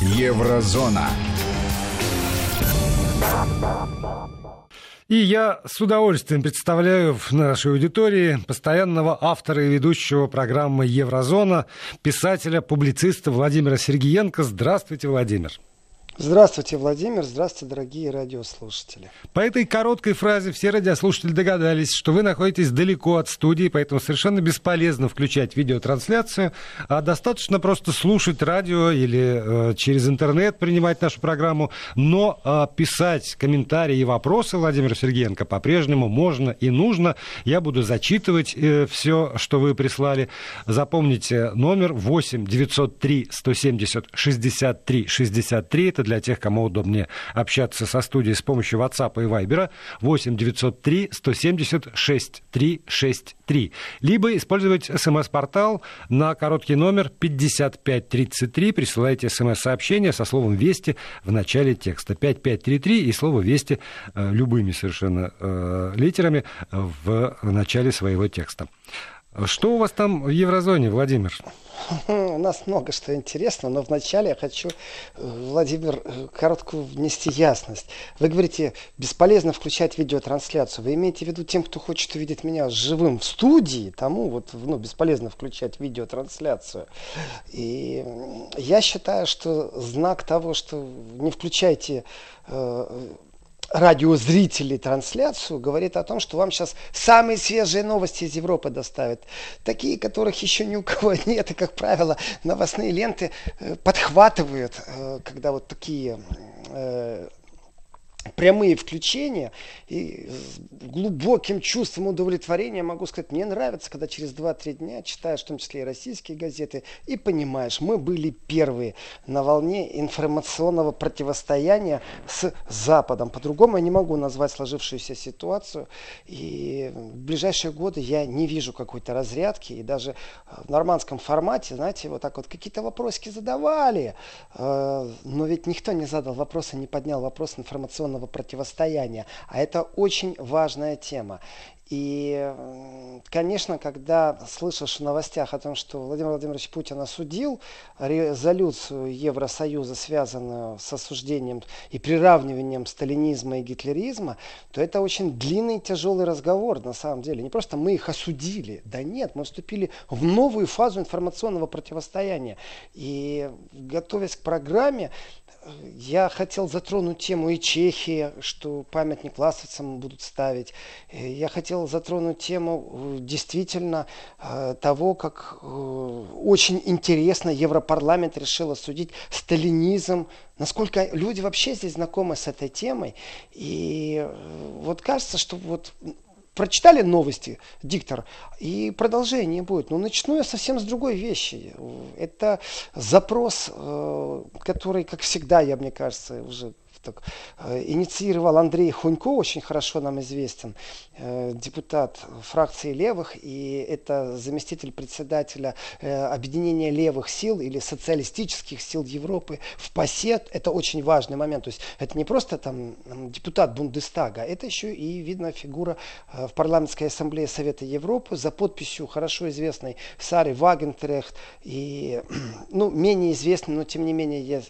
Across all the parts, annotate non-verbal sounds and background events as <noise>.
Еврозона. И я с удовольствием представляю в нашей аудитории постоянного автора и ведущего программы «Еврозона», писателя, публициста Владимира Сергеенко. Здравствуйте, Владимир. Здравствуйте, Владимир. Здравствуйте, дорогие радиослушатели. По этой короткой фразе все радиослушатели догадались, что вы находитесь далеко от студии, поэтому совершенно бесполезно включать видеотрансляцию, а достаточно просто слушать радио или э, через интернет принимать нашу программу. Но э, писать комментарии и вопросы Владимира Сергеенко по-прежнему можно и нужно. Я буду зачитывать э, все, что вы прислали. Запомните номер 8 903 170 63 63. Это для тех, кому удобнее общаться со студией с помощью WhatsApp и Viber 8 903 170 6363. Либо использовать смс-портал на короткий номер 5533. Присылайте смс-сообщение со словом «Вести» в начале текста. 5533 и слово «Вести» э, любыми совершенно э, литерами в начале своего текста. Что у вас там в еврозоне, Владимир? <laughs> У нас много что интересного, но вначале я хочу, э, Владимир, э, короткую внести ясность. Вы говорите, бесполезно включать видеотрансляцию. Вы имеете в виду тем, кто хочет увидеть меня живым в студии, тому вот ну, бесполезно включать видеотрансляцию. И я считаю, что знак того, что не включайте э, радиозрителей трансляцию, говорит о том, что вам сейчас самые свежие новости из Европы доставят. Такие, которых еще ни у кого <laughs> нет. И, как правило, новостные ленты э, подхватывают, э, когда вот такие э, прямые включения и с глубоким чувством удовлетворения могу сказать, мне нравится, когда через 2-3 дня читаешь в том числе и российские газеты и понимаешь, мы были первые на волне информационного противостояния с Западом. По-другому я не могу назвать сложившуюся ситуацию. И в ближайшие годы я не вижу какой-то разрядки. И даже в нормандском формате, знаете, вот так вот какие-то вопросики задавали. Э, но ведь никто не задал вопросы, не поднял вопрос информационного военного противостояния. А это очень важная тема. И, конечно, когда слышишь в новостях о том, что Владимир Владимирович Путин осудил резолюцию Евросоюза, связанную с осуждением и приравниванием сталинизма и гитлеризма, то это очень длинный тяжелый разговор на самом деле. Не просто мы их осудили, да нет, мы вступили в новую фазу информационного противостояния. И готовясь к программе, я хотел затронуть тему и Чехии, что памятник ластовцам будут ставить. Э, я хотел затронуть тему э, действительно э, того, как очень интересно Европарламент решил осудить сталинизм, насколько люди вообще здесь знакомы с этой темой. И вот кажется, что вот прочитали новости, диктор, и продолжение будет. Но начну я совсем с другой вещи. Это запрос, э, который, как всегда, я, мне кажется, уже так, э, инициировал Андрей Хунько, очень хорошо нам известен, э, депутат фракции левых, и это заместитель председателя э, объединения левых сил или социалистических сил Европы в ПАСЕТ. Это очень важный момент. То есть это не просто там депутат Бундестага, это еще и видна фигура в парламентской ассамблее Совета Европы за подписью хорошо известной Сары Вагентрехт и <clears throat> ну, менее известной, но тем не менее я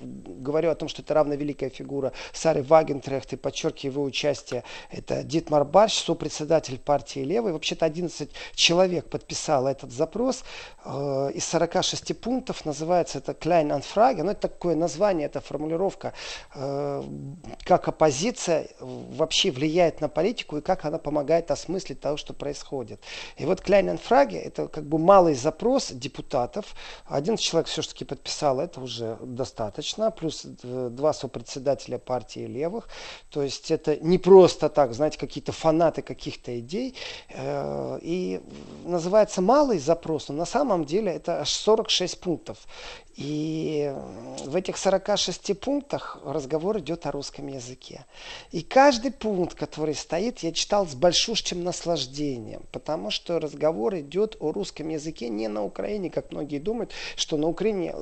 говорю о том, что это равно великая фигура Сары Вагентрехт и подчеркиваю его участие. Это Дитмар Барш, сопредседатель партии Левой. Вообще-то 11 человек подписало этот запрос. Э, из 46 пунктов называется это Klein Anfrage. Но это такое название, это формулировка, э, как оппозиция вообще влияет на политику и как она помогает осмыслить того, что происходит. И вот Klein Anfrage это как бы малый запрос депутатов. Один человек все-таки подписал, это уже достаточно. Плюс э, два сопредседателя председателя партии левых. То есть это не просто так, знаете, какие-то фанаты каких-то идей. Э, и называется малый запрос, но на самом деле это аж 46 пунктов. И в этих 46 пунктах разговор идет о русском языке. И каждый пункт, который стоит, я читал с большущим наслаждением, потому что разговор идет о русском языке не на Украине, как многие думают, что на Украине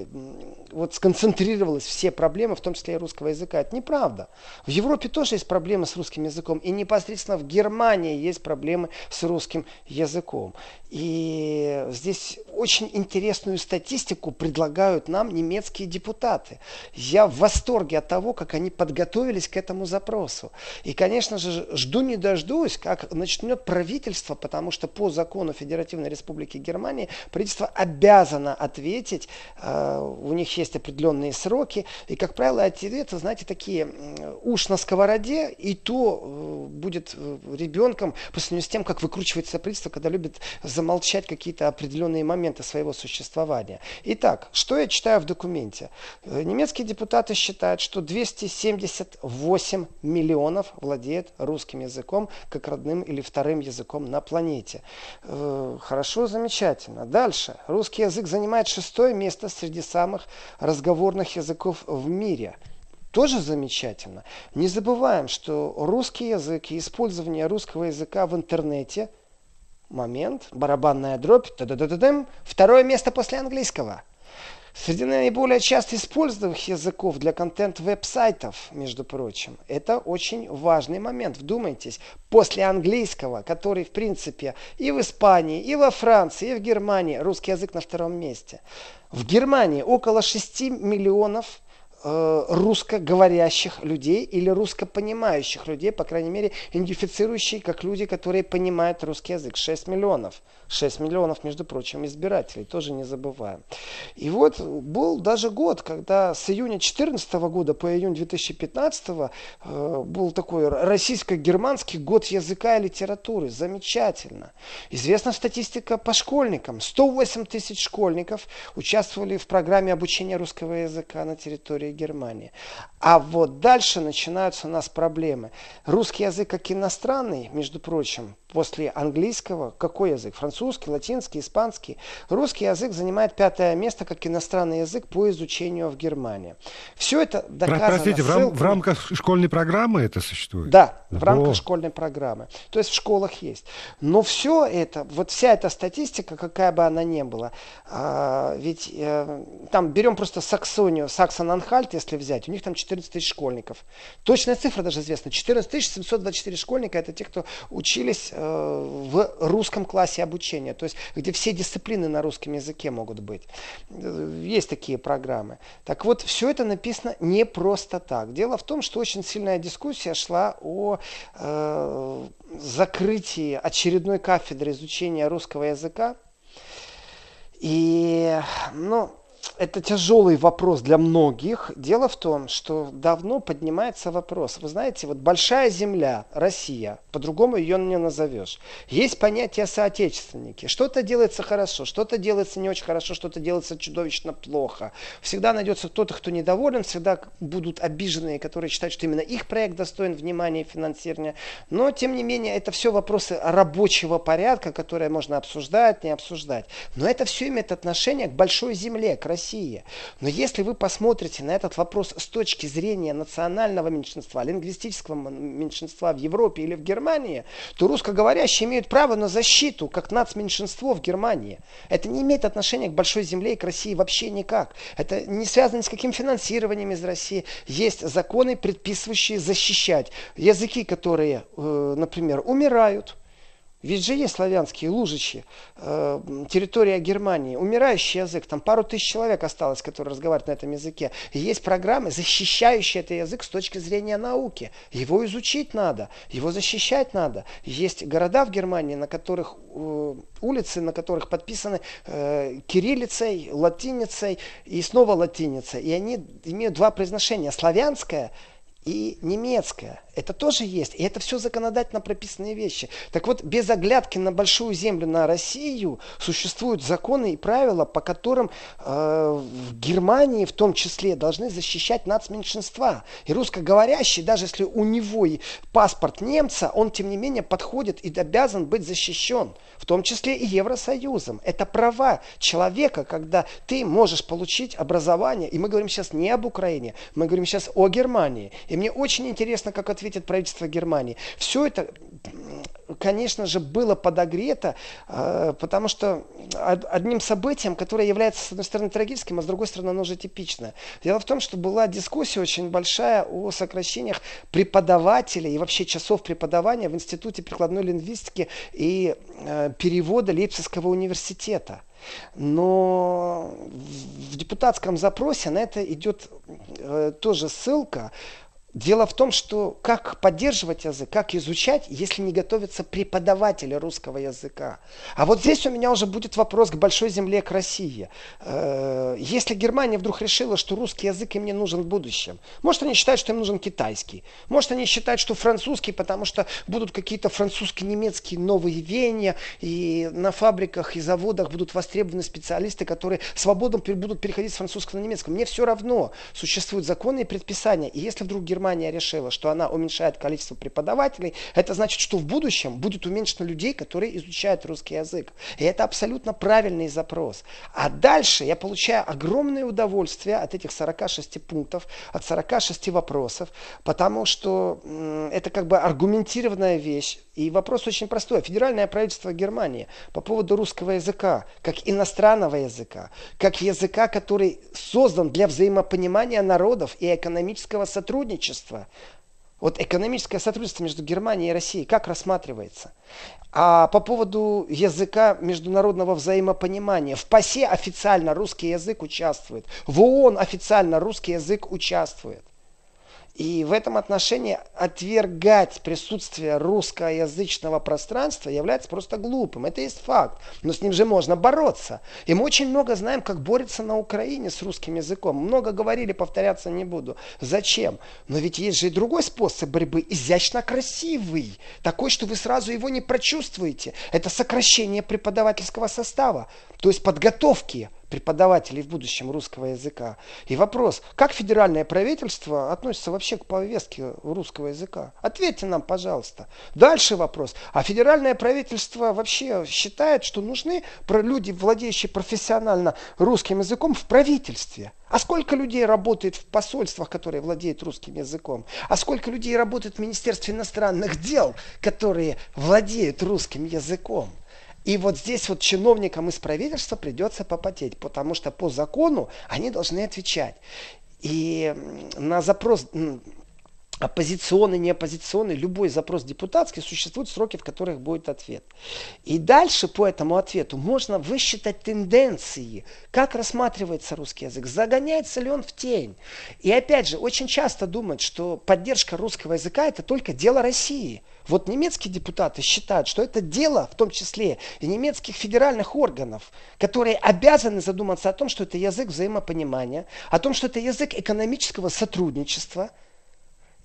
вот сконцентрировалась все проблемы, в том числе и русского языка Это неправда. В Европе тоже есть проблемы с русским языком. И непосредственно в Германии есть проблемы с русским языком. И здесь очень интересную статистику предлагают нам немецкие депутаты. Я в восторге от того, как они подготовились к этому запросу. И, конечно же, жду не дождусь, как начнет правительство, потому что по закону Федеративной Республики Германии правительство обязано ответить, э, у них есть определенные сроки, и, как правило, ответы, знаете, такие уж на сковороде, и то э, будет э, ребенком по сравнению с тем, как выкручивается правительство, когда любит замолчать какие-то определенные моменты своего существования. Итак, что я читаю в документе? Э, немецкие депутаты считают, что 278 миллионов владеют русским языком как родным или вторым языком на планете. Э, хорошо, замечательно. Дальше. Русский язык занимает шестое место среди самых разговорных языков в мире тоже замечательно. Не забываем, что русский язык и использование русского языка в интернете – момент, барабанная дробь, та -да -да -да -дам, второе место после английского. Среди наиболее часто используемых языков для контент-веб-сайтов, между прочим, это очень важный момент. Вдумайтесь, после английского, который, в принципе, и в Испании, и во Франции, и в Германии, русский язык на втором месте. В Германии около 6 миллионов русскоговорящих людей или русскопонимающих людей, по крайней мере, идентифицирующие как люди, которые понимают русский язык. 6 миллионов. 6 миллионов, между прочим, избирателей, тоже не забываем. И вот был даже год, когда с июня 2014 года по июнь 2015 э, был такой российско-германский год языка и литературы. Замечательно. Известна статистика по школьникам. 108 тысяч школьников участвовали в программе обучения русского языка на территории Германии. А вот дальше начинаются у нас проблемы. Русский язык как иностранный, между прочим, после английского, какой язык? Французский, латинский, испанский. Русский язык занимает пятое место как иностранный язык по изучению в Германии. Все это доказано. Простите, в, рам- в рамках школьной программы это существует? Да, в рамках школьной программы. То есть в школах есть. Но все это, вот вся эта статистика, какая бы она ни была, а, ведь а, там берем просто Саксонию, Саксон-Анхальт, если взять, у них там 14 тысяч школьников. Точная цифра даже известна. 14 724 школьника это те, кто учились э, в русском классе обучения, то есть где все дисциплины на русском языке могут быть. Есть такие программы. Так вот, все это написано не просто так. Дело в том, что очень сильная дискуссия шла о э, закрытии очередной кафедры изучения русского языка. И, ну, это тяжелый вопрос для многих. Дело в том, что давно поднимается вопрос. Вы знаете, вот большая земля, Россия, по-другому ее не назовешь. Есть понятие соотечественники. Что-то делается хорошо, что-то делается не очень хорошо, что-то делается чудовищно плохо. Всегда найдется кто-то, кто недоволен, всегда будут обиженные, которые считают, что именно их проект достоин внимания и финансирования. Но, тем не менее, это все вопросы рабочего порядка, которые можно обсуждать, не обсуждать. Но это все имеет отношение к большой земле, к России. Но если вы посмотрите на этот вопрос с точки зрения национального меньшинства, лингвистического меньшинства в Европе или в Германии, то русскоговорящие имеют право на защиту, как нацменьшинство в Германии. Это не имеет отношения к большой земле и к России вообще никак. Это не связано ни с каким финансированием из России. Есть законы, предписывающие защищать языки, которые, э, например, умирают, ведь же есть славянские лужичи, э, территория Германии, умирающий язык, там пару тысяч человек осталось, которые разговаривают на этом языке. И есть программы, защищающие этот язык с точки зрения науки. Его изучить надо, его защищать надо. Есть города в Германии, на которых э, улицы, на которых подписаны э, кириллицей, латиницей и снова латиницей. И они имеют два произношения. Славянское и немецкое. Это тоже есть. И это все законодательно прописанные вещи. Так вот, без оглядки на большую землю, на Россию, существуют законы и правила, по которым э, в Германии в том числе должны защищать нацменьшинства. И русскоговорящий, даже если у него и паспорт немца, он тем не менее подходит и обязан быть защищен. В том числе и Евросоюзом. Это права человека, когда ты можешь получить образование. И мы говорим сейчас не об Украине, мы говорим сейчас о Германии. И мне очень интересно, как ответит правительство Германии. Все это конечно же, было подогрето, э, потому что одним событием, которое является, с одной стороны, трагическим, а с другой стороны, оно уже типичное. Дело в том, что была дискуссия очень большая о сокращениях преподавателей и вообще часов преподавания в Институте прикладной лингвистики и э, перевода Лейпцигского университета. Но в депутатском запросе на это идет э, тоже ссылка, Дело в том, что как поддерживать язык, как изучать, если не готовятся преподаватели русского языка. А вот здесь у меня уже будет вопрос к большой земле, к России. Э, если Германия вдруг решила, что русский язык им не нужен в будущем, может они считают, что им нужен китайский, может они считают, что французский, потому что будут какие-то французско-немецкие новые веяния, и на фабриках и заводах будут востребованы специалисты, которые свободно будут переходить с французского на немецкий. Мне все равно, существуют законы и предписания, и если вдруг Германия Германия решила, что она уменьшает количество преподавателей, это значит, что в будущем будет уменьшено людей, которые изучают русский язык. И это абсолютно правильный запрос. А дальше я получаю огромное удовольствие от этих 46 пунктов, от 46 вопросов, потому что это как бы аргументированная вещь. И вопрос очень простой. Федеральное правительство Германии по поводу русского языка, как иностранного языка, как языка, который создан для взаимопонимания народов и экономического сотрудничества, вот экономическое сотрудничество между Германией и Россией, как рассматривается? А по поводу языка международного взаимопонимания, в ПАСЕ официально русский язык участвует, в ООН официально русский язык участвует. И в этом отношении отвергать присутствие русскоязычного пространства является просто глупым. Это есть факт. Но с ним же можно бороться. И мы очень много знаем, как борется на Украине с русским языком. Много говорили, повторяться не буду. Зачем? Но ведь есть же и другой способ борьбы, изящно красивый. Такой, что вы сразу его не прочувствуете. Это сокращение преподавательского состава. То есть подготовки преподавателей в будущем русского языка. И вопрос, как федеральное правительство относится вообще к повестке русского языка? Ответьте нам, пожалуйста. Дальше вопрос. А федеральное правительство вообще считает, что нужны люди, владеющие профессионально русским языком в правительстве? А сколько людей работает в посольствах, которые владеют русским языком? А сколько людей работает в Министерстве иностранных дел, которые владеют русским языком? И вот здесь вот чиновникам из правительства придется попотеть, потому что по закону они должны отвечать. И на запрос оппозиционный, не оппозиционный, любой запрос депутатский, существуют сроки, в которых будет ответ. И дальше по этому ответу можно высчитать тенденции, как рассматривается русский язык, загоняется ли он в тень. И опять же, очень часто думают, что поддержка русского языка это только дело России. Вот немецкие депутаты считают, что это дело, в том числе и немецких федеральных органов, которые обязаны задуматься о том, что это язык взаимопонимания, о том, что это язык экономического сотрудничества –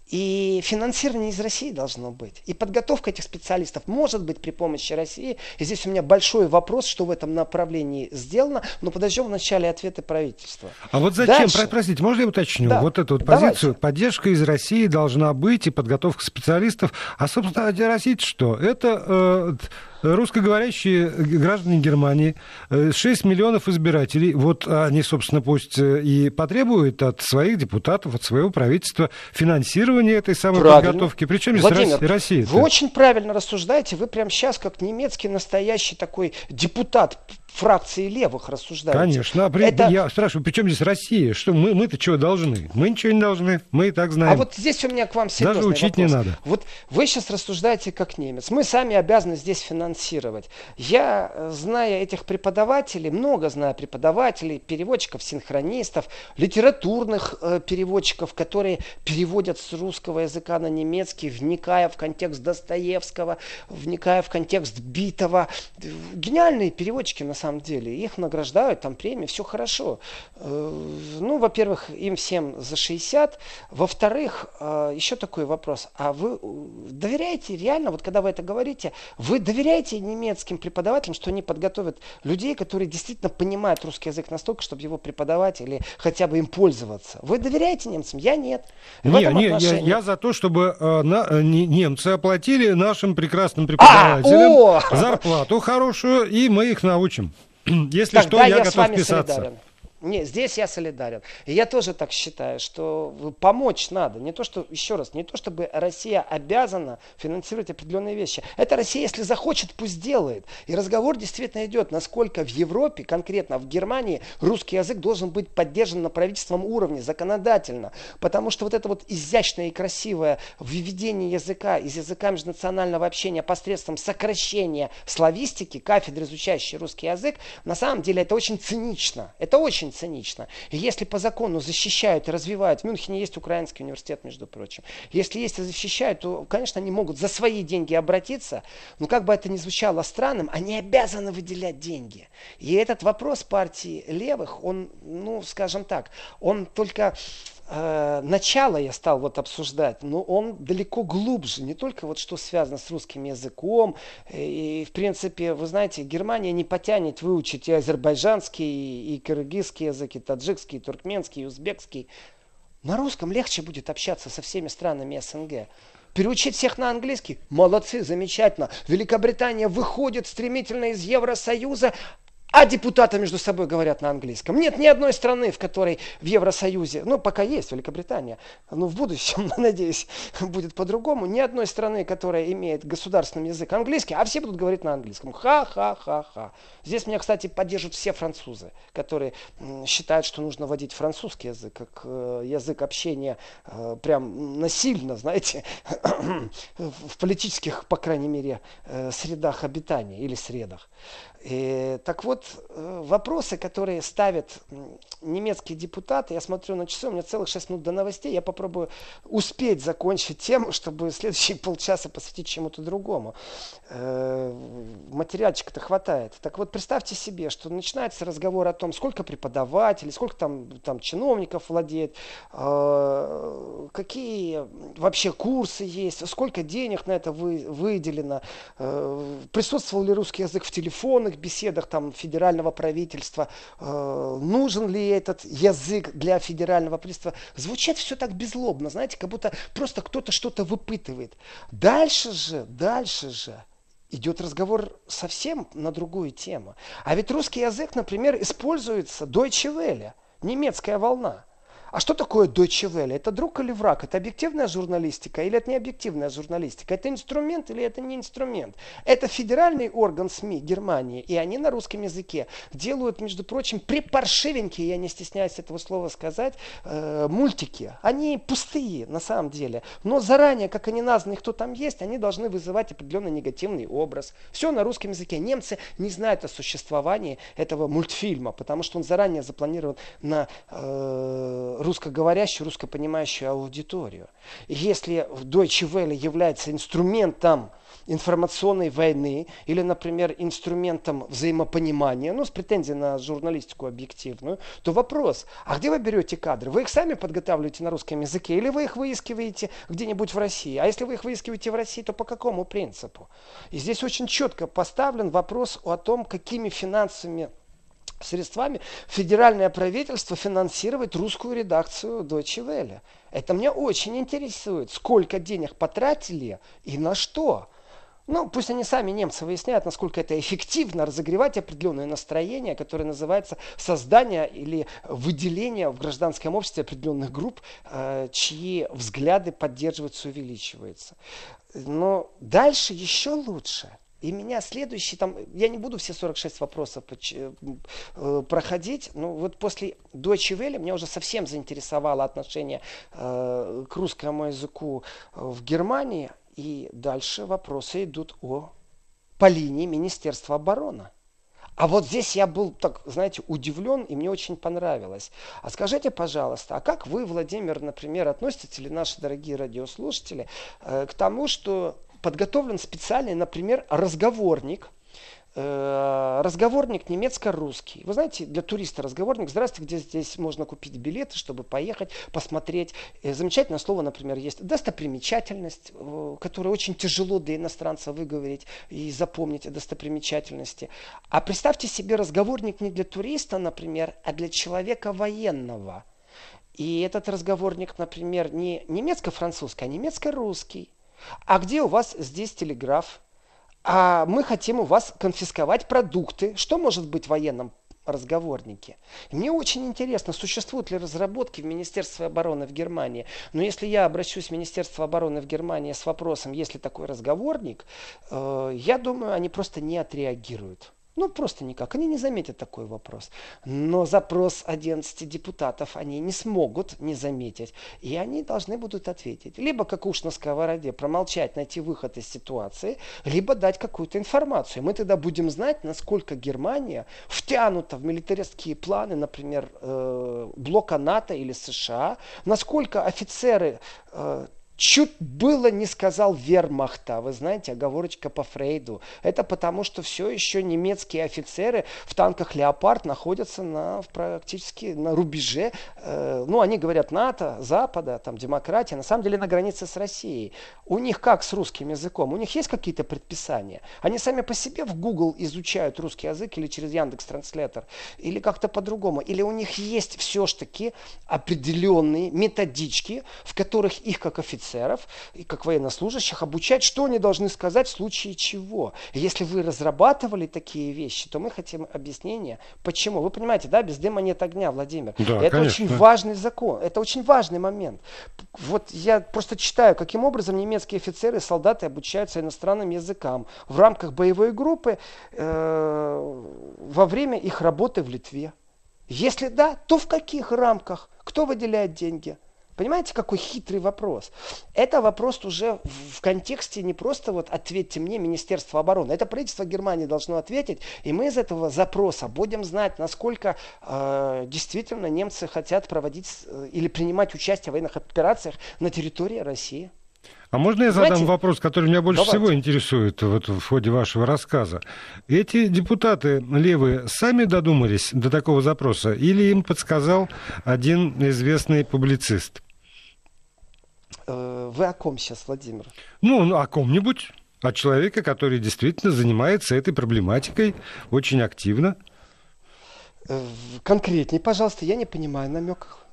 и финансирование из России должно быть. И подготовка этих специалистов может быть при помощи России. И здесь у меня большой вопрос, что в этом направлении сделано. Но подождем вначале ответы правительства. А вот зачем, Дальше. простите, можно я уточню? Да. Вот эту вот позицию. Давайте. Поддержка из России должна быть и подготовка специалистов. А, собственно, для России что? Это э, русскоговорящие граждане Германии, 6 э, миллионов избирателей, вот они, собственно, пусть э, и потребуют от своих депутатов, от своего правительства финансирования этой самой правильно. подготовки. Причем здесь Россия? Вы очень правильно рассуждаете. Вы прямо сейчас, как немецкий настоящий такой депутат, фракции левых рассуждаете. Конечно. А при, это... Я спрашиваю, при чем здесь Россия? Что мы, мы-то чего должны? Мы ничего не должны, мы и так знаем. А вот здесь у меня к вам серьезный Даже учить вопрос. не надо. Вот вы сейчас рассуждаете как немец. Мы сами обязаны здесь финансировать. Я, э, зная этих преподавателей, много знаю преподавателей, переводчиков, синхронистов, литературных э, переводчиков, которые переводят с русского языка на немецкий, вникая в контекст Достоевского, вникая в контекст Битова. Гениальные переводчики на самом самом деле. Их награждают, там премии, все хорошо. Э, ну, во-первых, им всем за 60. Во-вторых, э, еще такой вопрос. А вы доверяете реально, вот когда вы это говорите, вы доверяете немецким преподавателям, что они подготовят людей, которые действительно понимают русский язык настолько, чтобы его преподавать или хотя бы им пользоваться? Вы доверяете немцам? Я нет. Не, не, я, я за то, чтобы э, на, э, немцы оплатили нашим прекрасным а, преподавателям а, зарплату хорошую, и мы их научим. Если Тогда что, я, я готов с вами писаться. Солидарен. Не, здесь я солидарен. И я тоже так считаю, что помочь надо. Не то, что, еще раз, не то, чтобы Россия обязана финансировать определенные вещи. Это Россия, если захочет, пусть делает. И разговор действительно идет, насколько в Европе, конкретно в Германии, русский язык должен быть поддержан на правительственном уровне, законодательно. Потому что вот это вот изящное и красивое введение языка из языка межнационального общения посредством сокращения славистики, кафедры, изучающей русский язык, на самом деле это очень цинично. Это очень цинично. И если по закону защищают и развивают, в Мюнхене есть украинский университет, между прочим, если есть и защищают, то, конечно, они могут за свои деньги обратиться, но как бы это ни звучало странным, они обязаны выделять деньги. И этот вопрос партии левых, он, ну, скажем так, он только э, начало я стал вот обсуждать, но он далеко глубже, не только вот что связано с русским языком. И, в принципе, вы знаете, Германия не потянет выучить и азербайджанский, и киргизский язык, и таджикский, и туркменский, и узбекский. На русском легче будет общаться со всеми странами СНГ. Переучить всех на английский? Молодцы, замечательно. Великобритания выходит стремительно из Евросоюза, а депутаты между собой говорят на английском. Нет ни одной страны, в которой в Евросоюзе, ну пока есть Великобритания, но в будущем, <laughs> надеюсь, будет по-другому, ни одной страны, которая имеет государственный язык английский, а все будут говорить на английском. Ха-ха-ха-ха. Здесь меня, кстати, поддерживают все французы, которые считают, что нужно вводить французский язык как э, язык общения э, прям насильно, знаете, <coughs> в политических, по крайней мере, э, средах обитания или средах. И, так вот, э, вопросы, которые ставят немецкие депутаты, я смотрю на часы, у меня целых 6 минут до новостей, я попробую успеть закончить тему, чтобы <laughs> следующие полчаса посвятить чему-то другому. Э, материальчика-то хватает. Так вот, представьте себе, что начинается разговор о том, сколько преподавателей, сколько там, там чиновников владеет, э, какие вообще курсы есть, сколько денег на это вы, выделено, присутствовал ли русский язык в телефонных беседах там, федерального правительства, э, нужен ли этот язык для федерального правительства, звучит все так безлобно, знаете, как будто просто кто-то что-то выпытывает. Дальше же, дальше же идет разговор совсем на другую тему. А ведь русский язык, например, используется Deutsche Welle, немецкая волна. А что такое Deutsche Welle? Это друг или враг? Это объективная журналистика или это не объективная журналистика? Это инструмент или это не инструмент? Это федеральный орган СМИ Германии, и они на русском языке делают, между прочим, припаршивенькие, я не стесняюсь этого слова сказать, э, мультики. Они пустые на самом деле, но заранее, как они названы, кто там есть, они должны вызывать определенный негативный образ. Все на русском языке. Немцы не знают о существовании этого мультфильма, потому что он заранее запланирован на э, русскоговорящую, русскопонимающую аудиторию. И если Deutsche Welle является инструментом информационной войны или, например, инструментом взаимопонимания, ну, с претензией на журналистику объективную, то вопрос, а где вы берете кадры? Вы их сами подготавливаете на русском языке или вы их выискиваете где-нибудь в России? А если вы их выискиваете в России, то по какому принципу? И здесь очень четко поставлен вопрос о том, какими финансовыми средствами федеральное правительство финансирует русскую редакцию Deutsche Welle. Это меня очень интересует, сколько денег потратили и на что. Ну, пусть они сами, немцы, выясняют, насколько это эффективно разогревать определенное настроение, которое называется создание или выделение в гражданском обществе определенных групп, э, чьи взгляды поддерживаются, увеличиваются. Но дальше еще лучше – и меня следующий, там, я не буду все 46 вопросов э, проходить, но вот после Deutsche Welle меня уже совсем заинтересовало отношение э, к русскому языку в Германии. И дальше вопросы идут о по линии Министерства обороны. А вот здесь я был, так, знаете, удивлен, и мне очень понравилось. А скажите, пожалуйста, а как вы, Владимир, например, относитесь, или наши дорогие радиослушатели, э, к тому, что подготовлен специальный, например, разговорник, э, разговорник немецко-русский. Вы знаете, для туриста разговорник, здравствуйте, где здесь можно купить билеты, чтобы поехать, посмотреть. Э, замечательное слово, например, есть достопримечательность, э, которое очень тяжело для иностранца выговорить и запомнить достопримечательности. А представьте себе разговорник не для туриста, например, а для человека военного. И этот разговорник, например, не немецко-французский, а немецко-русский. А где у вас здесь телеграф? А мы хотим у вас конфисковать продукты. Что может быть в военном разговорники. И мне очень интересно, существуют ли разработки в Министерстве обороны в Германии. Но если я обращусь в Министерство обороны в Германии с вопросом, есть ли такой разговорник, э, я думаю, они просто не отреагируют. Ну, просто никак. Они не заметят такой вопрос. Но запрос 11 депутатов они не смогут не заметить. И они должны будут ответить. Либо, как уж на сковороде, промолчать, найти выход из ситуации, либо дать какую-то информацию. Мы тогда будем знать, насколько Германия втянута в милитаристские планы, например, э, блока НАТО или США, насколько офицеры э, Чуть было не сказал вермахта. Вы знаете, оговорочка по Фрейду. Это потому, что все еще немецкие офицеры в танках «Леопард» находятся на, практически на рубеже. Э, ну, они говорят НАТО, Запада, там, демократия. На самом деле на границе с Россией. У них как с русским языком? У них есть какие-то предписания? Они сами по себе в Google изучают русский язык или через Яндекс Транслятор? Или как-то по-другому? Или у них есть все-таки определенные методички, в которых их как офицеры офицеров и как военнослужащих обучать, что они должны сказать в случае чего. если вы разрабатывали такие вещи, то мы хотим объяснения, почему. Вы понимаете, да, без дыма нет огня, Владимир. Да, это конечно. очень важный закон, это очень важный момент. Вот я просто читаю, каким образом немецкие офицеры и солдаты обучаются иностранным языкам в рамках боевой группы э, во время их работы в Литве. Если да, то в каких рамках? Кто выделяет деньги? Понимаете, какой хитрый вопрос? Это вопрос уже в контексте не просто вот ответьте мне, Министерство обороны. Это правительство Германии должно ответить, и мы из этого запроса будем знать, насколько э, действительно немцы хотят проводить э, или принимать участие в военных операциях на территории России. А можно я задам Давайте. вопрос, который меня больше Давайте. всего интересует вот, в ходе вашего рассказа? Эти депутаты левые сами додумались до такого запроса или им подсказал один известный публицист? Э, вы о ком сейчас, Владимир? Ну, ну, о ком-нибудь. О человеке, который действительно занимается этой проблематикой очень активно. Э, конкретнее, пожалуйста, я не понимаю намеков.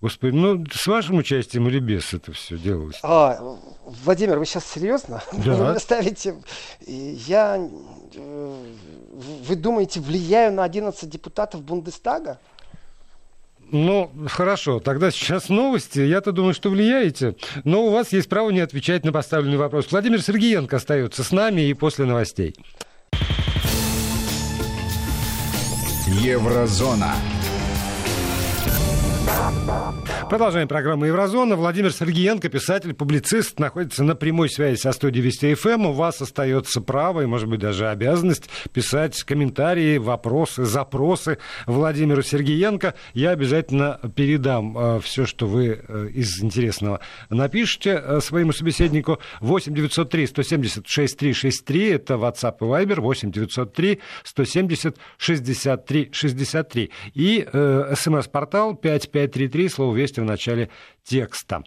Господи, ну с вашим участием или без это все делалось? А, Владимир, вы сейчас серьезно? Да. Вы ставите... Я... Э, вы думаете, влияю на 11 депутатов Бундестага? Ну, хорошо, тогда сейчас новости. Я-то думаю, что влияете, но у вас есть право не отвечать на поставленный вопрос. Владимир Сергеенко остается с нами и после новостей. Еврозона. Продолжаем программу «Еврозона». Владимир Сергеенко, писатель, публицист, находится на прямой связи со студией Вести ФМ. У вас остается право и, может быть, даже обязанность писать комментарии, вопросы, запросы Владимиру Сергеенко. Я обязательно передам э, все, что вы э, из интересного напишите э, своему собеседнику. 8 903 170 6363 это WhatsApp и Viber. 8 903 170 63 63. И э, смс-портал 5533, слово «Вести» в начале текста.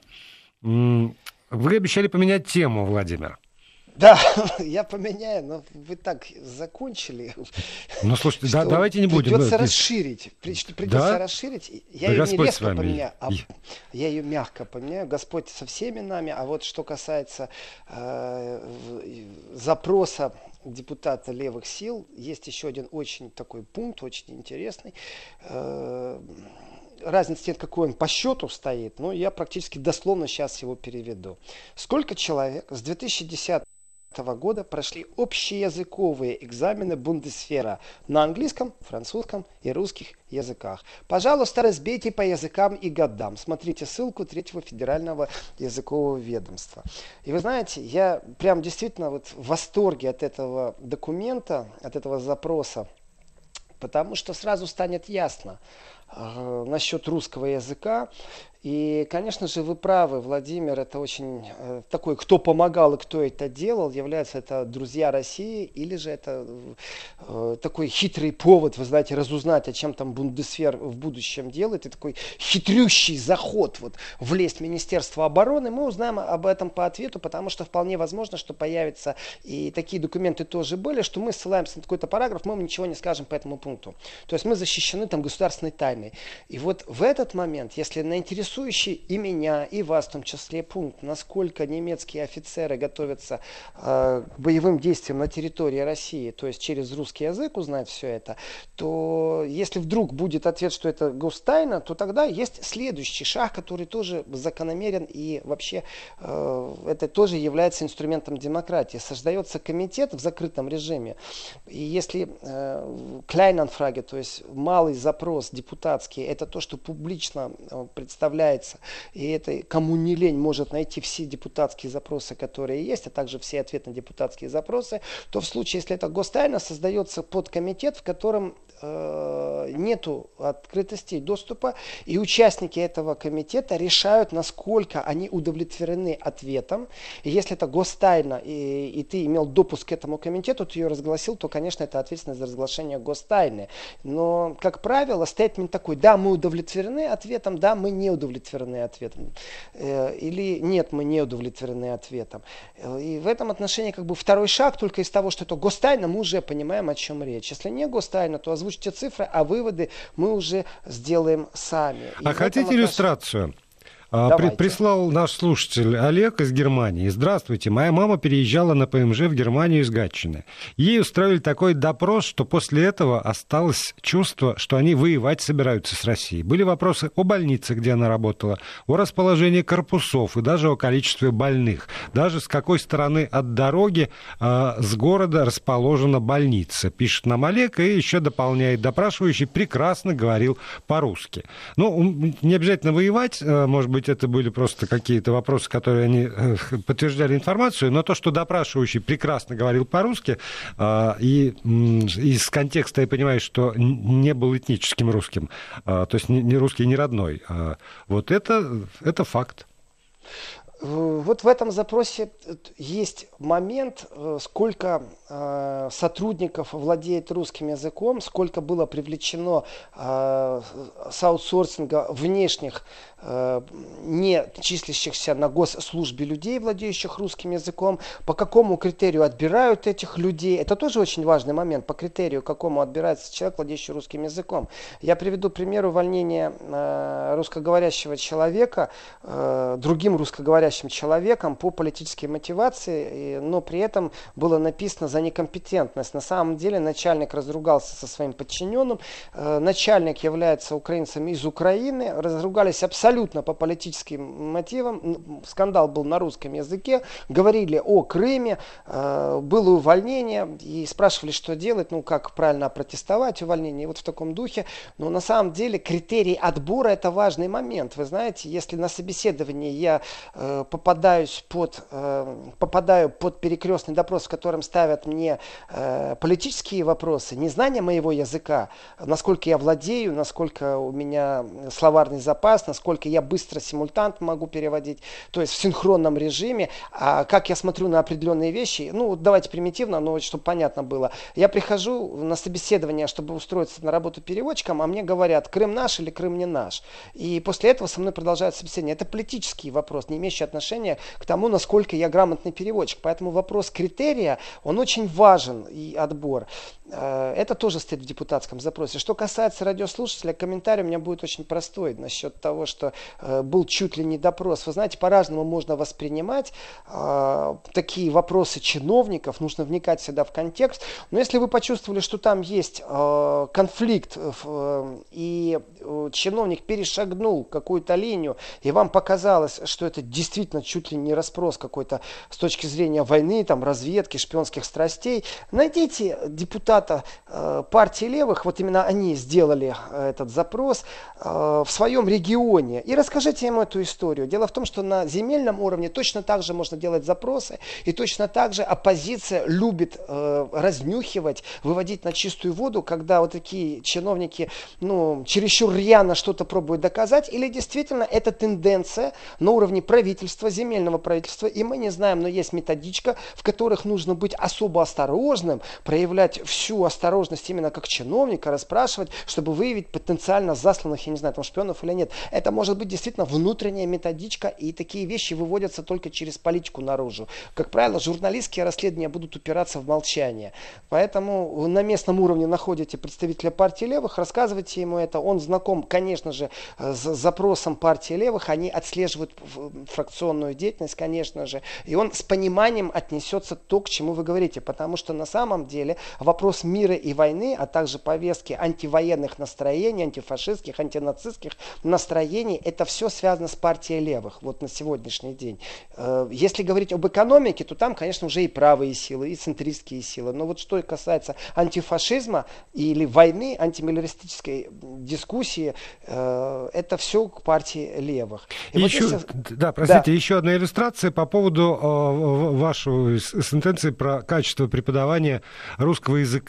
Вы обещали поменять тему, Владимир. Да, <laughs> я поменяю, но вы так закончили. Ну, слушайте, да, давайте не будем. Придется да, расширить. Придется да? расширить. Я да ее не резко поменяю, а я ее мягко поменяю. Господь со всеми нами. А вот что касается э, запроса депутата левых сил, есть еще один очень такой пункт, очень интересный. Э, разницы нет, какой он по счету стоит, но я практически дословно сейчас его переведу. Сколько человек с 2010 года прошли общеязыковые экзамены Бундесфера на английском, французском и русских языках. Пожалуйста, разбейте по языкам и годам. Смотрите ссылку Третьего федерального языкового ведомства. И вы знаете, я прям действительно вот в восторге от этого документа, от этого запроса, потому что сразу станет ясно, насчет русского языка. И, конечно же, вы правы, Владимир, это очень э, такой, кто помогал и кто это делал, является это друзья России, или же это э, такой хитрый повод, вы знаете, разузнать, о чем там Бундесвер в будущем делает, и такой хитрющий заход вот влезть в Министерство обороны. Мы узнаем об этом по ответу, потому что вполне возможно, что появятся, и такие документы тоже были, что мы ссылаемся на какой-то параграф, мы вам ничего не скажем по этому пункту. То есть мы защищены там государственной тайной. И вот в этот момент, если на интерес интересующий и меня, и вас в том числе пункт, насколько немецкие офицеры готовятся э, к боевым действиям на территории России, то есть через русский язык узнать все это, то если вдруг будет ответ, что это гостайна, то тогда есть следующий шаг, который тоже закономерен и вообще э, это тоже является инструментом демократии. Создается комитет в закрытом режиме, и если э, Клайнанфраге, то есть малый запрос депутатский, это то, что публично э, представляется, и это кому не лень может найти все депутатские запросы, которые есть, а также все ответы на депутатские запросы, то в случае, если это гостайна, создается подкомитет, в котором э, нету открытости и доступа, и участники этого комитета решают, насколько они удовлетворены ответом. И если это гостайна, и, и ты имел допуск к этому комитету, ты ее разгласил, то, конечно, это ответственность за разглашение гостайны. Но, как правило, стейтмент такой, да, мы удовлетворены ответом, да, мы не удовлетворены ответом. Э, или нет, мы не удовлетворены ответом. Э, и в этом отношении как бы второй шаг только из того, что это гостайна, мы уже понимаем, о чем речь. Если не гостайна, то озвучьте цифры, а выводы мы уже сделаем сами. И а хотите отношении... иллюстрацию? А, Давайте. Прислал наш слушатель Олег из Германии. Здравствуйте. Моя мама переезжала на ПМЖ в Германию из Гатчины. Ей устроили такой допрос, что после этого осталось чувство, что они воевать собираются с Россией. Были вопросы о больнице, где она работала, о расположении корпусов и даже о количестве больных. Даже с какой стороны от дороги э, с города расположена больница. Пишет нам Олег и еще дополняет. Допрашивающий прекрасно говорил по-русски. Ну, не обязательно воевать, э, может быть, быть, это были просто какие-то вопросы, которые они э, подтверждали информацию, но то, что допрашивающий прекрасно говорил по-русски, а, и из контекста я понимаю, что не был этническим русским, а, то есть не русский, не родной, а, вот это, это факт. Вот в этом запросе э, есть момент, э, сколько сотрудников владеет русским языком, сколько было привлечено с аутсорсинга внешних, не числящихся на госслужбе людей, владеющих русским языком, по какому критерию отбирают этих людей. Это тоже очень важный момент, по критерию, какому отбирается человек, владеющий русским языком. Я приведу пример увольнения русскоговорящего человека другим русскоговорящим говорящим человеком по политической мотивации, но при этом было написано за некомпетентность. На самом деле начальник разругался со своим подчиненным, э, начальник является украинцем из Украины, разругались абсолютно по политическим мотивам, скандал был на русском языке, говорили о Крыме, э, было увольнение и спрашивали, что делать, ну как правильно протестовать увольнение, и вот в таком духе. Но на самом деле критерий отбора это важный момент. Вы знаете, если на собеседовании я э, попадаюсь под, э, попадаю под перекрестный допрос, в котором ставят мне политические вопросы, незнание моего языка, насколько я владею, насколько у меня словарный запас, насколько я быстро симультант могу переводить, то есть в синхронном режиме, а как я смотрю на определенные вещи, ну давайте примитивно, но чтобы понятно было. Я прихожу на собеседование, чтобы устроиться на работу переводчиком, а мне говорят, Крым наш или Крым не наш. И после этого со мной продолжают собеседование. Это политический вопрос, не имеющий отношение к тому, насколько я грамотный переводчик. Поэтому вопрос критерия, он очень важен и отбор. Э, это тоже стоит в депутатском запросе. Что касается радиослушателя, комментарий у меня будет очень простой насчет того, что э, был чуть ли не допрос. Вы знаете, по-разному можно воспринимать э, такие вопросы чиновников, нужно вникать всегда в контекст. Но если вы почувствовали, что там есть конфликт, и чиновник перешагнул какую-то линию, и вам показалось, что это действительно чуть ли не распрос какой-то с точки зрения войны, там, разведки, шпионских страстей, найдите депутата депутата э, партии левых, вот именно они сделали э, этот запрос э, в своем регионе. И расскажите им эту историю. Дело в том, что на земельном уровне точно так же можно делать запросы, и точно так же оппозиция любит разнюхивать, выводить на чистую воду, когда вот такие чиновники, ну, чересчур рьяно что-то пробуют доказать, или действительно это тенденция на уровне правительства, земельного правительства, и мы не знаем, но есть методичка, в которых нужно быть особо осторожным, проявлять всю осторожность именно как чиновника, расспрашивать, чтобы выявить потенциально засланных, я не знаю, там шпионов или нет. Это может быть действительно внутренняя методичка, и такие вещи выводятся только через политику наружу. Как правило, журналистские расследования будут упираться в молчание. Поэтому на местном уровне находите представителя партии левых, рассказывайте ему это. Он знаком, конечно же, с запросом партии левых, они отслеживают фракционную деятельность, конечно же, и он с пониманием отнесется то, к чему вы говорите, потому что на самом деле вопрос мира и войны, а также повестки антивоенных настроений, антифашистских, антинацистских настроений, это все связано с партией левых, вот на сегодняшний день. Э, если говорить об экономике, то там, конечно, уже и правые силы, и центристские силы, но вот что касается антифашизма или войны, антимилитаристической дискуссии, э, это все к партии левых. И вот еще, если... да, простите, да. еще одна иллюстрация по поводу э, вашей сентенции про качество преподавания русского языка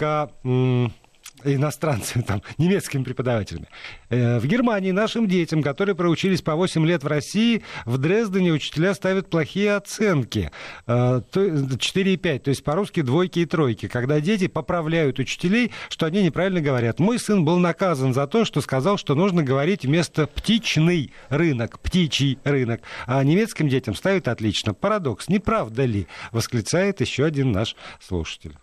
иностранцами, там, немецкими преподавателями. Э, в Германии нашим детям, которые проучились по 8 лет в России, в Дрездене учителя ставят плохие оценки. 4,5, то есть по-русски двойки и тройки. Когда дети поправляют учителей, что они неправильно говорят. Мой сын был наказан за то, что сказал, что нужно говорить вместо птичный рынок, птичий рынок. А немецким детям ставят отлично. Парадокс, не правда ли? Восклицает еще один наш слушатель.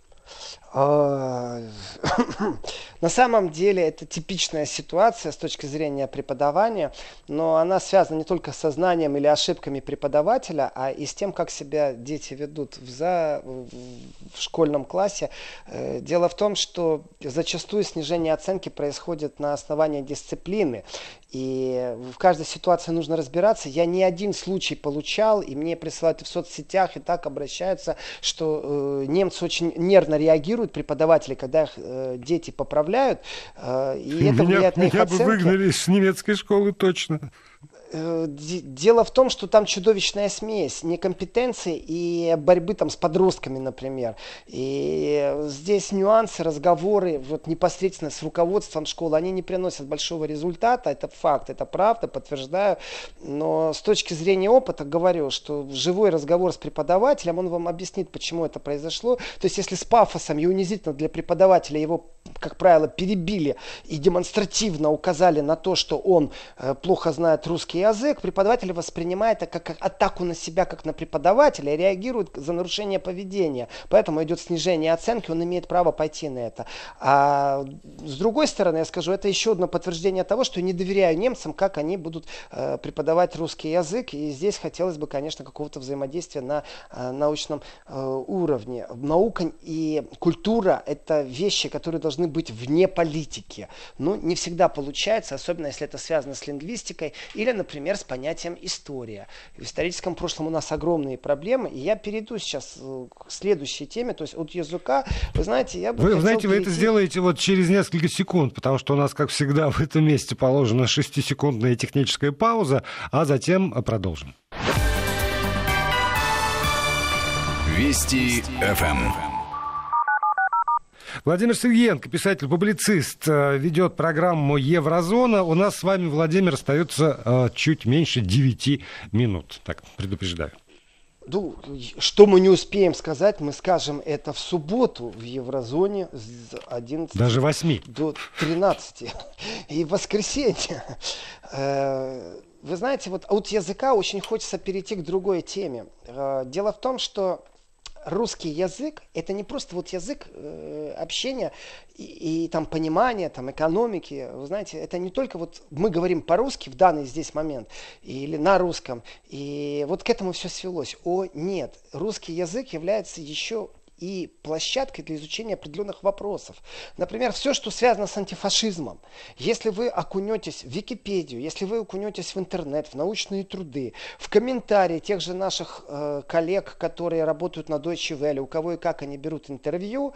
А, <coughs> на самом деле это типичная ситуация с точки зрения преподавания, но она связана не только со знанием или ошибками преподавателя, а и с тем, как себя дети ведут в, за, в школьном классе. Э, дело в том, что зачастую снижение оценки происходит на основании дисциплины. И в каждой ситуации нужно разбираться. Я не один случай получал, и мне присылают в соцсетях, и так обращаются, что э, немцы очень нервно реагируют, преподаватели, когда их э, дети поправляют, э, и это меня, влияет на их Меня оценки. бы выгнали с немецкой школы точно. Э, дело в том, что там чудовищная смесь некомпетенции и борьбы там с подростками, например. И здесь нюансы, разговоры вот непосредственно с руководством школы, они не приносят большого результата, это факт, это правда, подтверждаю. Но с точки зрения опыта говорю, что живой разговор с преподавателем, он вам объяснит, почему это произошло. То есть если с пафосом и унизительно для преподавателя его, как правило, перебили и демонстративно указали на то, что он э, плохо знает русский язык, преподаватель воспринимает это как атаку на себя, как на преподавателя, и реагирует за нарушение поведения. Поэтому идет снижение оценки, он имеет право пойти на это. А с другой стороны, я скажу, это еще одно подтверждение того, что не доверяю немцам, как они будут э, преподавать русский язык. И здесь хотелось бы, конечно, какого-то взаимодействия на э, научном э, уровне. Наука и культура – это вещи, которые должны быть вне политики. Но не всегда получается, особенно если это связано с лингвистикой или, например, например, с понятием история. В историческом прошлом у нас огромные проблемы, и я перейду сейчас э, к следующей теме, то есть от языка, вы знаете, я бы Вы знаете, перейти... вы это сделаете вот через несколько секунд, потому что у нас, как всегда, в этом месте положена шестисекундная техническая пауза, а затем продолжим. Вести ФМ. Владимир Сергеенко, писатель-публицист, э, ведет программу «Еврозона». У нас с вами, Владимир, остается э, чуть меньше 9 минут. Так, предупреждаю. Ну, что мы не успеем сказать, мы скажем это в субботу в еврозоне с 11 Даже 8. до 13. И в воскресенье. Э, вы знаете, вот от языка очень хочется перейти к другой теме. Дело в том, что русский язык это не просто вот язык э, общения и, и там понимания, там экономики. Вы знаете, это не только вот мы говорим по-русски в данный здесь момент или на русском. И вот к этому все свелось. О, нет, русский язык является еще и площадкой для изучения определенных вопросов. Например, все, что связано с антифашизмом. Если вы окунетесь в Википедию, если вы окунетесь в интернет, в научные труды, в комментарии тех же наших э, коллег, которые работают на Deutsche Welle, у кого и как они берут интервью,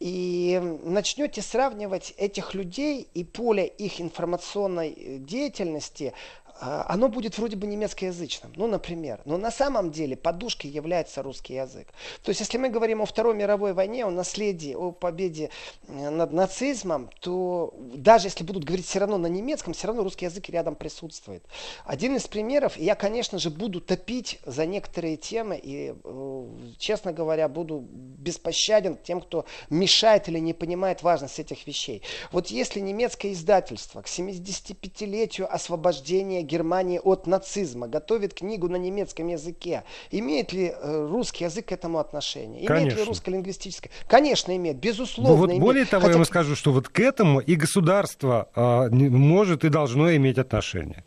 и начнете сравнивать этих людей и поле их информационной деятельности э, оно будет вроде бы немецкоязычным, ну, например. Но на самом деле подушкой является русский язык. То есть, если мы говорим о Второй мировой войне, о наследии, о победе э, над нацизмом, то даже если будут говорить все равно на немецком, все равно русский язык рядом присутствует. Один из примеров, я, конечно же, буду топить за некоторые темы и, э, честно говоря, буду беспощаден тем, кто мешает или не понимает важность этих вещей. Вот если немецкое издательство к 75-летию освобождения Германии от нацизма готовит книгу на немецком языке, имеет ли э, русский язык к этому отношение? Имеет Конечно. ли русско-лингвистическое? Конечно, имеет, безусловно Ну, вот имеет. более того, Хотя я вам скажу, что вот к этому и государство не- может и должно иметь отношение.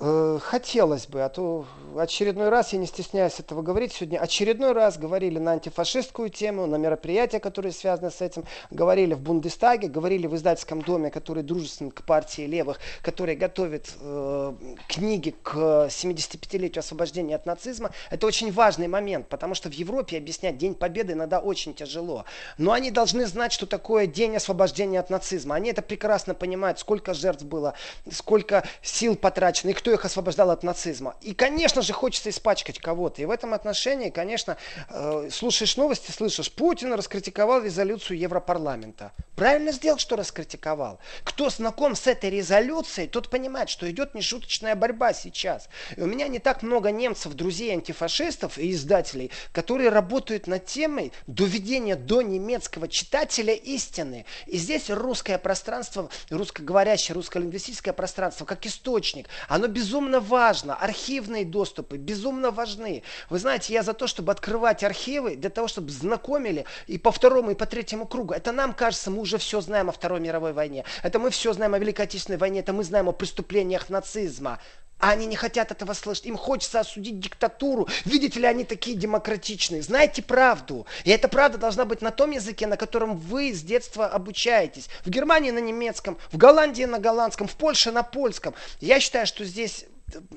Э, Хотелось бы, а то очередной раз, я не стесняюсь этого говорить, сегодня очередной раз говорили на антифашистскую тему, на мероприятия, которые связаны с этим, говорили в Бундестаге, говорили в издательском доме, который дружествен к партии левых, который готовит э, книги к 75-летию освобождения от нацизма. Это очень важный момент, потому что в Европе объяснять День Победы иногда очень тяжело. Но они должны знать, что такое День освобождения от нацизма. Они это прекрасно понимают, сколько жертв было, сколько сил потрачено, и кто их освобождал от нацизма. И, конечно же, хочется испачкать кого-то. И в этом отношении, конечно, э, слушаешь новости, слышишь, Путин раскритиковал резолюцию Европарламента. Правильно сделал, что раскритиковал. Кто знаком с этой резолюцией, тот понимает, что идет нешуточная борьба сейчас. И у меня не так много немцев, друзей, антифашистов и издателей, которые работают над темой доведения до немецкого читателя истины. И здесь русское пространство, русскоговорящее, русско-лингвистическое пространство, как источник, оно безумно важно. Архивные доступы безумно важны. Вы знаете, я за то, чтобы открывать архивы, для того, чтобы знакомили и по второму, и по третьему кругу. Это нам кажется, мы уже все знаем о Второй мировой войне. Это мы все знаем о Великой Отечественной войне. Это мы знаем о преступлениях нацизма. А они не хотят этого слышать. Им хочется осудить диктатуру. Видите ли, они такие демократичные. Знаете правду. И эта правда должна быть на том языке, на котором вы с детства обучаетесь. В Германии на немецком, в Голландии на голландском, в Польше на польском. Я считаю, что здесь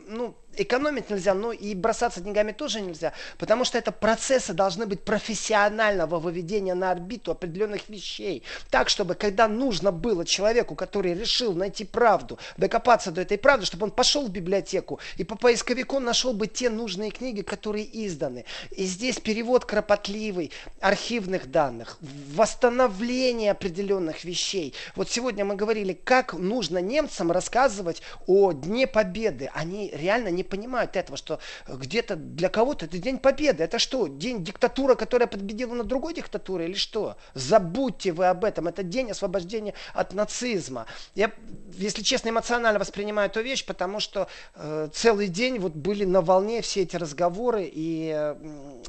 ну, экономить нельзя, но и бросаться деньгами тоже нельзя, потому что это процессы должны быть профессионального выведения на орбиту определенных вещей, так, чтобы когда нужно было человеку, который решил найти правду, докопаться до этой правды, чтобы он пошел в библиотеку и по поисковику нашел бы те нужные книги, которые изданы. И здесь перевод кропотливый архивных данных, восстановление определенных вещей. Вот сегодня мы говорили, как нужно немцам рассказывать о Дне Победы. Они реально не понимают этого, что где-то для кого-то это День Победы. Это что, день диктатуры, которая победила над другой диктатурой или что? Забудьте вы об этом. Это день освобождения от нацизма. Я, если честно, эмоционально воспринимаю эту вещь, потому что э, целый день вот были на волне все эти разговоры, и э,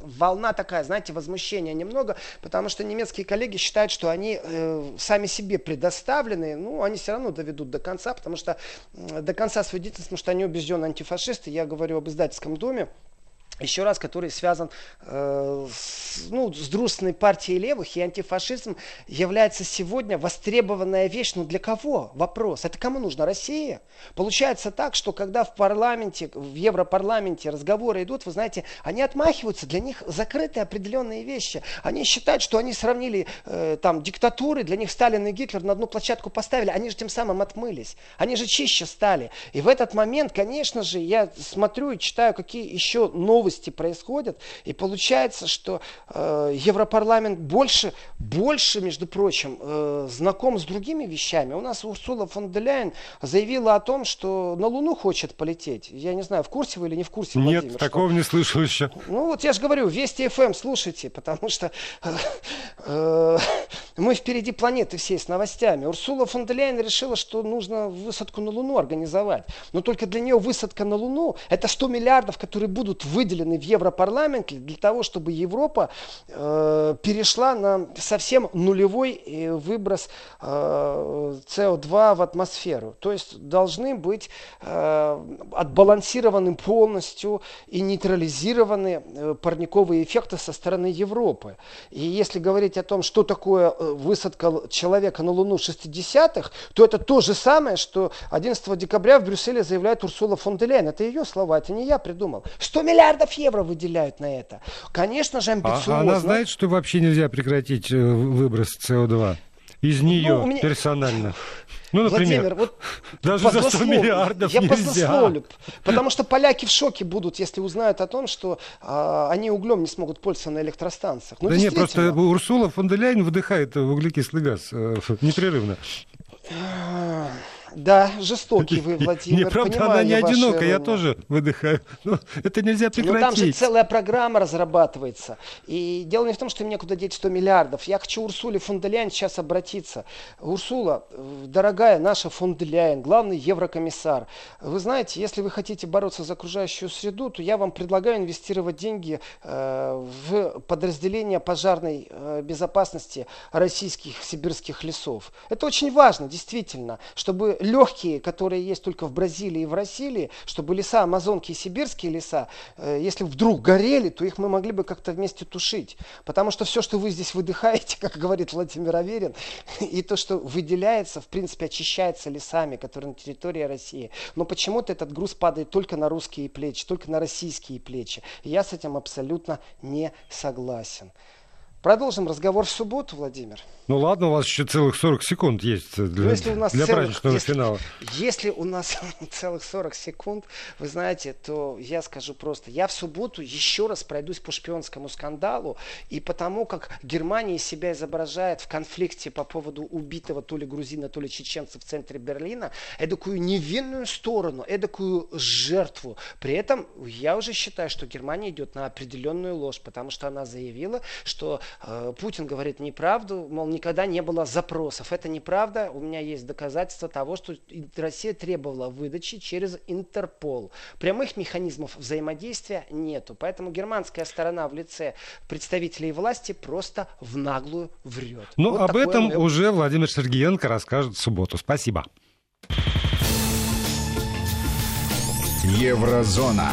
волна такая, знаете, возмущения немного, потому что немецкие коллеги считают, что они э, сами себе предоставлены, ну, они все равно доведут до конца, потому что э, до конца свою что они убежденные антифашисты, я говорю об издательском доме, еще раз, который связан э, с, ну, с дружественной партией левых, и антифашизм является сегодня востребованная вещь. Ну для кого? Вопрос. Это кому нужно? России? Получается так, что когда в парламенте, в Европарламенте разговоры идут, вы знаете, они отмахиваются, для них закрыты определенные вещи. Они считают, что они сравнили э, там диктатуры, для них Сталин и Гитлер на одну площадку поставили, они же тем самым отмылись. Они же чище стали. И в этот момент, конечно же, я смотрю и читаю, какие еще новые новости происходят, и получается, что э, Европарламент больше, больше, между прочим, э, знаком с другими вещами. У нас Урсула фон де Ляйен заявила о том, что на Луну хочет полететь. Я не знаю, в курсе вы или не в курсе, Нет, Владимир, такого что... не слышал еще. Ну вот я же говорю, Вести ФМ слушайте, потому что э, э, мы впереди планеты всей с новостями. Урсула фон де Ляйен решила, что нужно высадку на Луну организовать. Но только для нее высадка на Луну это 100 миллиардов, которые будут выделены в Европарламенте для того, чтобы Европа э, перешла на совсем нулевой э, выброс э, СО2 в атмосферу. То есть должны быть э, отбалансированы полностью и нейтрализированы э, парниковые эффекты со стороны Европы. И если говорить о том, что такое высадка человека на Луну 60-х, то это то же самое, что 11 декабря в Брюсселе заявляет Урсула фон де Ляйен. Это ее слова, это не я придумал. 100 миллиардов евро выделяют на это. Конечно же, амбициозно. А, она знает, что вообще нельзя прекратить э, выброс СО2? из нее ну, меня... персонально? Ну, например, Владимир, вот даже за 100 миллиардов я нельзя. потому что поляки в шоке будут, если узнают о том, что а, они углем не смогут пользоваться на электростанциях. Ну, да нет, просто Урсула фон де Ляйн выдыхает углекислый газ э, непрерывно. Да, жестокий вы, Владимир. Неправда, она не одинока, я тоже выдыхаю. Но ну, это нельзя прекратить. Ну, там же целая программа разрабатывается. И дело не в том, что мне куда деть 100 миллиардов. Я хочу Урсуле фон сейчас обратиться. Урсула, дорогая наша фон главный еврокомиссар. Вы знаете, если вы хотите бороться за окружающую среду, то я вам предлагаю инвестировать деньги э, в подразделение пожарной э, безопасности российских сибирских лесов. Это очень важно, действительно, чтобы легкие, которые есть только в Бразилии и в России, чтобы леса, амазонки и сибирские леса, э, если вдруг горели, то их мы могли бы как-то вместе тушить. Потому что все, что вы здесь выдыхаете, <laughs> как говорит Владимир Аверин, и то, что выделяется, в принципе, очищается лесами, которые на территории России. Но почему-то этот груз падает только на русские плечи, только на российские плечи. Я с этим абсолютно не согласен. Продолжим разговор в субботу, Владимир. Ну ладно, у вас еще целых 40 секунд есть для, если у нас для целых, праздничного если, финала. Если у нас <laughs> целых 40 секунд, вы знаете, то я скажу просто, я в субботу еще раз пройдусь по шпионскому скандалу и потому, как Германия себя изображает в конфликте по поводу убитого то ли грузина, то ли чеченца в центре Берлина, эдакую невинную сторону, эдакую жертву. При этом я уже считаю, что Германия идет на определенную ложь, потому что она заявила, что э, Путин говорит неправду, мол, никогда не было запросов. Это неправда. У меня есть доказательства того, что Россия требовала выдачи через Интерпол. Прямых механизмов взаимодействия нету. Поэтому германская сторона в лице представителей власти просто в наглую врет. Ну, вот об этом мое... уже Владимир Сергеенко расскажет в субботу. Спасибо. Еврозона.